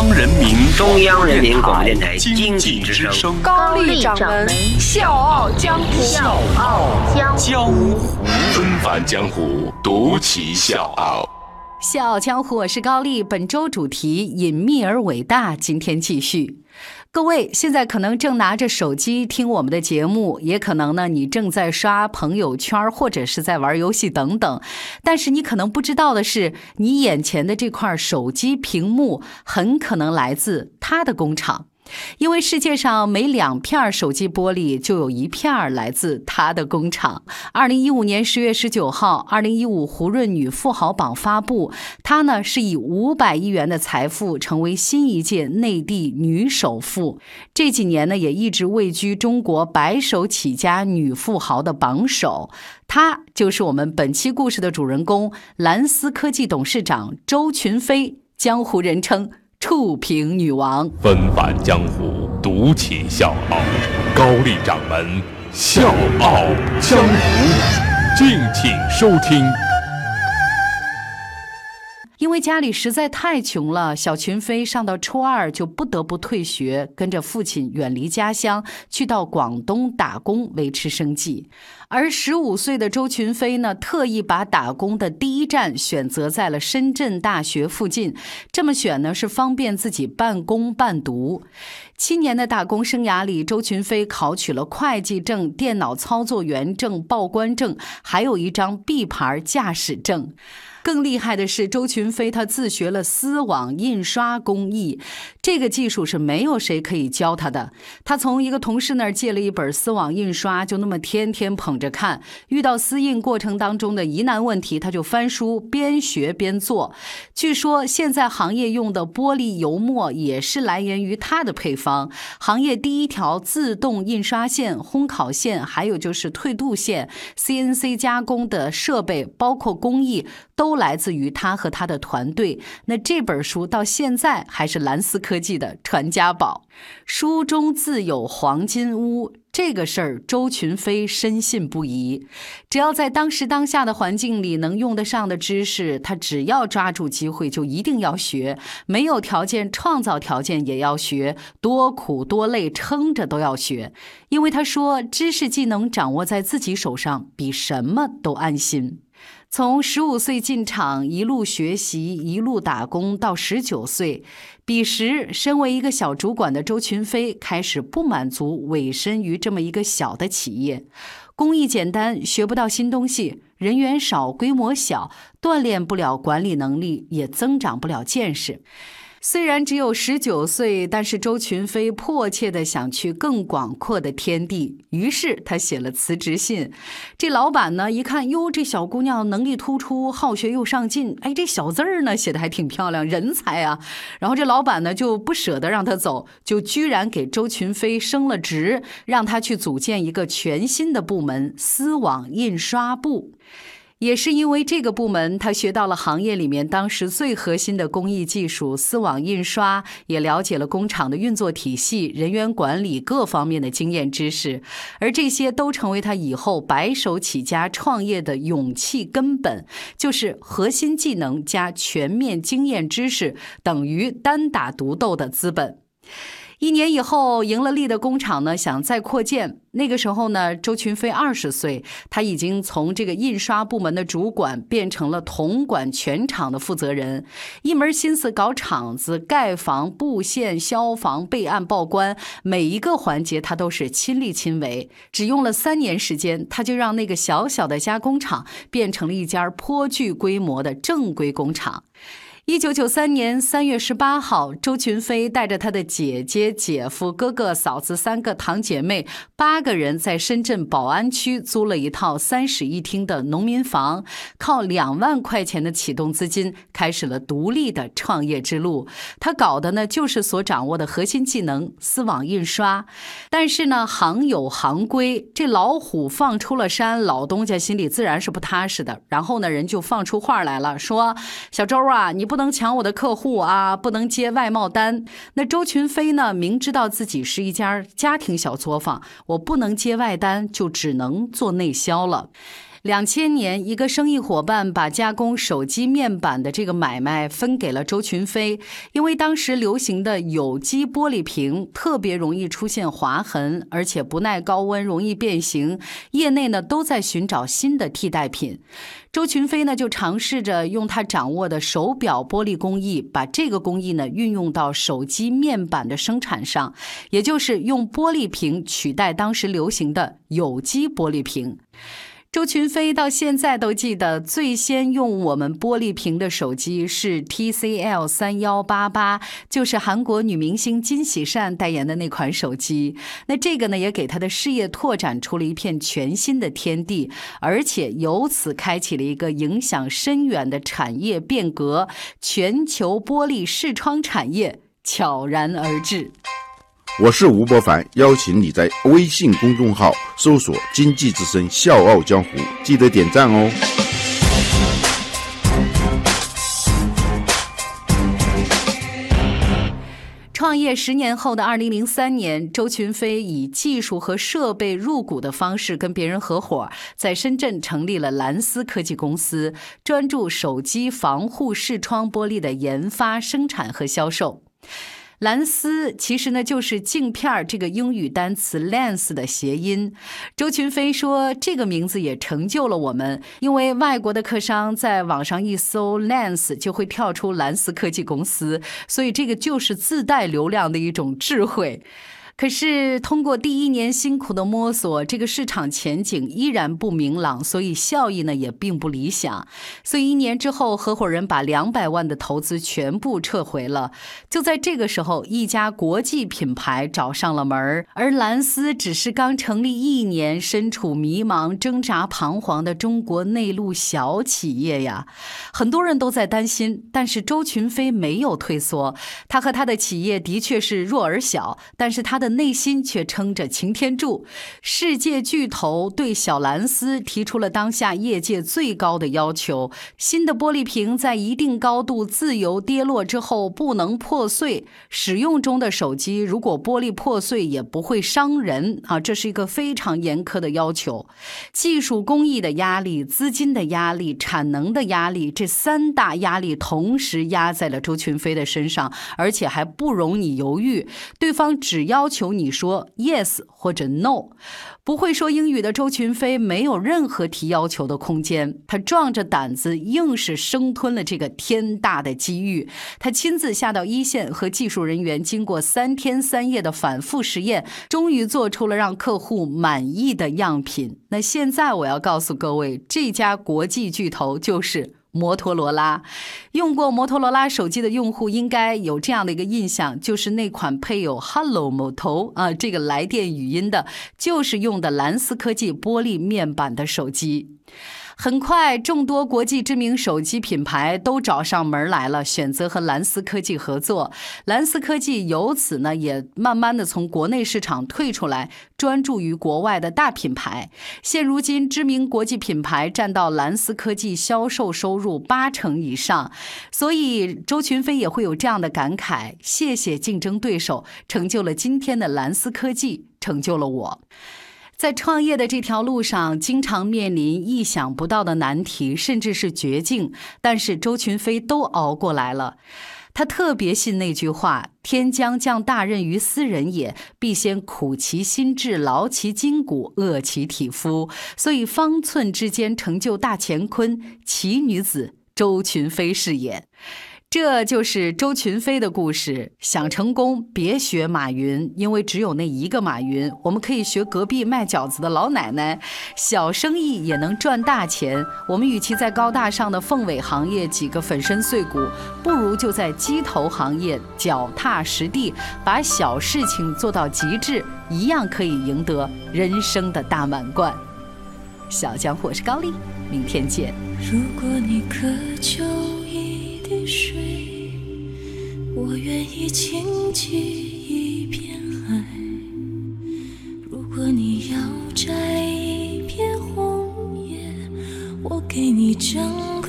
央人民中央人民广播电台经济之声。高丽掌门笑傲江湖，笑傲江湖，江湖纷繁江湖，独骑笑傲。笑傲江湖，我是高丽。本周主题隐秘而伟大，今天继续。各位现在可能正拿着手机听我们的节目，也可能呢你正在刷朋友圈或者是在玩游戏等等。但是你可能不知道的是，你眼前的这块手机屏幕很可能来自他的工厂。因为世界上每两片手机玻璃就有一片来自他的工厂。二零一五年十月十九号，二零一五胡润女富豪榜发布，她呢是以五百亿元的财富成为新一届内地女首富。这几年呢也一直位居中国白手起家女富豪的榜首。她就是我们本期故事的主人公——蓝思科技董事长周群飞，江湖人称。触屏女王，纷返江湖，独起笑傲。高丽掌门，笑傲江湖，敬请收听。因为家里实在太穷了，小群飞上到初二就不得不退学，跟着父亲远离家乡，去到广东打工维持生计。而十五岁的周群飞呢，特意把打工的第一站选择在了深圳大学附近。这么选呢，是方便自己半工半读。七年的打工生涯里，周群飞考取了会计证、电脑操作员证、报关证，还有一张 B 牌驾驶证。更厉害的是，周群飞他自学了丝网印刷工艺，这个技术是没有谁可以教他的。他从一个同事那儿借了一本丝网印刷，就那么天天捧着看。遇到丝印过程当中的疑难问题，他就翻书边学边做。据说现在行业用的玻璃油墨也是来源于他的配方。行业第一条自动印刷线、烘烤线，还有就是退镀线、CNC 加工的设备，包括工艺都。来自于他和他的团队。那这本书到现在还是蓝思科科技的传家宝。书中自有黄金屋，这个事儿周群飞深信不疑。只要在当时当下的环境里能用得上的知识，他只要抓住机会就一定要学。没有条件创造条件也要学，多苦多累撑着都要学。因为他说，知识技能掌握在自己手上，比什么都安心。从十五岁进厂，一路学习，一路打工，到十九岁，彼时身为一个小主管的周群飞开始不满足，委身于这么一个小的企业，工艺简单，学不到新东西，人员少，规模小，锻炼不了管理能力，也增长不了见识。虽然只有十九岁，但是周群飞迫切的想去更广阔的天地，于是他写了辞职信。这老板呢，一看哟，这小姑娘能力突出，好学又上进，哎，这小字儿呢写的还挺漂亮，人才啊！然后这老板呢就不舍得让他走，就居然给周群飞升了职，让他去组建一个全新的部门——丝网印刷部。也是因为这个部门，他学到了行业里面当时最核心的工艺技术——丝网印刷，也了解了工厂的运作体系、人员管理各方面的经验知识，而这些都成为他以后白手起家创业的勇气根本，就是核心技能加全面经验知识等于单打独斗的资本。一年以后，赢了利的工厂呢，想再扩建。那个时候呢，周群飞二十岁，他已经从这个印刷部门的主管变成了统管全厂的负责人，一门心思搞厂子、盖房、布线、消防、备案、报关，每一个环节他都是亲力亲为。只用了三年时间，他就让那个小小的加工厂变成了一家颇具规模的正规工厂。一九九三年三月十八号，周群飞带着他的姐姐、姐夫、哥哥、嫂子三个堂姐妹，八个人在深圳宝安区租了一套三室一厅的农民房，靠两万块钱的启动资金，开始了独立的创业之路。他搞的呢，就是所掌握的核心技能——丝网印刷。但是呢，行有行规，这老虎放出了山，老东家心里自然是不踏实的。然后呢，人就放出话来了，说：“小周啊，你不。”能抢我的客户啊！不能接外贸单。那周群飞呢？明知道自己是一家家庭小作坊，我不能接外单，就只能做内销了。两千年，一个生意伙伴把加工手机面板的这个买卖分给了周群飞，因为当时流行的有机玻璃瓶特别容易出现划痕，而且不耐高温，容易变形。业内呢都在寻找新的替代品。周群飞呢就尝试着用他掌握的手表玻璃工艺，把这个工艺呢运用到手机面板的生产上，也就是用玻璃瓶取代当时流行的有机玻璃瓶。周群飞到现在都记得，最先用我们玻璃瓶的手机是 TCL 三幺八八，就是韩国女明星金喜善代言的那款手机。那这个呢，也给他的事业拓展出了一片全新的天地，而且由此开启了一个影响深远的产业变革，全球玻璃视窗产业悄然而至。我是吴伯凡，邀请你在微信公众号搜索“经济之声笑傲江湖”，记得点赞哦。创业十年后的二零零三年，周群飞以技术和设备入股的方式跟别人合伙，在深圳成立了蓝思科技公司，专注手机防护视窗玻璃的研发、生产和销售。蓝丝其实呢就是镜片儿这个英语单词 lens 的谐音。周群飞说，这个名字也成就了我们，因为外国的客商在网上一搜 lens 就会跳出蓝思科技公司，所以这个就是自带流量的一种智慧。可是，通过第一年辛苦的摸索，这个市场前景依然不明朗，所以效益呢也并不理想。所以一年之后，合伙人把两百万的投资全部撤回了。就在这个时候，一家国际品牌找上了门，而蓝思只是刚成立一年，身处迷茫、挣扎、彷徨的中国内陆小企业呀。很多人都在担心，但是周群飞没有退缩。他和他的企业的确是弱而小，但是他的。内心却撑着擎天柱，世界巨头对小蓝思提出了当下业界最高的要求：新的玻璃瓶在一定高度自由跌落之后不能破碎，使用中的手机如果玻璃破碎也不会伤人啊，这是一个非常严苛的要求。技术工艺的压力、资金的压力、产能的压力，这三大压力同时压在了周群飞的身上，而且还不容你犹豫，对方只要求。你说 yes 或者 no，不会说英语的周群飞没有任何提要求的空间，他壮着胆子硬是生吞了这个天大的机遇。他亲自下到一线，和技术人员经过三天三夜的反复实验，终于做出了让客户满意的样品。那现在我要告诉各位，这家国际巨头就是。摩托罗拉，用过摩托罗拉手机的用户应该有这样的一个印象，就是那款配有 “Hello 某头”啊这个来电语音的，就是用的蓝思科技玻璃面板的手机。很快，众多国际知名手机品牌都找上门来了，选择和蓝思科技合作。蓝思科技由此呢，也慢慢的从国内市场退出来，专注于国外的大品牌。现如今，知名国际品牌占到蓝思科技销售收入八成以上。所以，周群飞也会有这样的感慨：谢谢竞争对手，成就了今天的蓝思科技，成就了我。在创业的这条路上，经常面临意想不到的难题，甚至是绝境。但是周群飞都熬过来了。他特别信那句话：“天将降大任于斯人也，必先苦其心志，劳其筋骨，饿其体肤。”所以方寸之间成就大乾坤，奇女子周群飞是也。这就是周群飞的故事。想成功，别学马云，因为只有那一个马云。我们可以学隔壁卖饺子的老奶奶，小生意也能赚大钱。我们与其在高大上的凤尾行业挤个粉身碎骨，不如就在鸡头行业脚踏实地，把小事情做到极致，一样可以赢得人生的大满贯。小江湖，我是高丽，明天见。如果你渴求一滴水，我愿意倾起一片海。如果你要摘一片红叶，我给你整。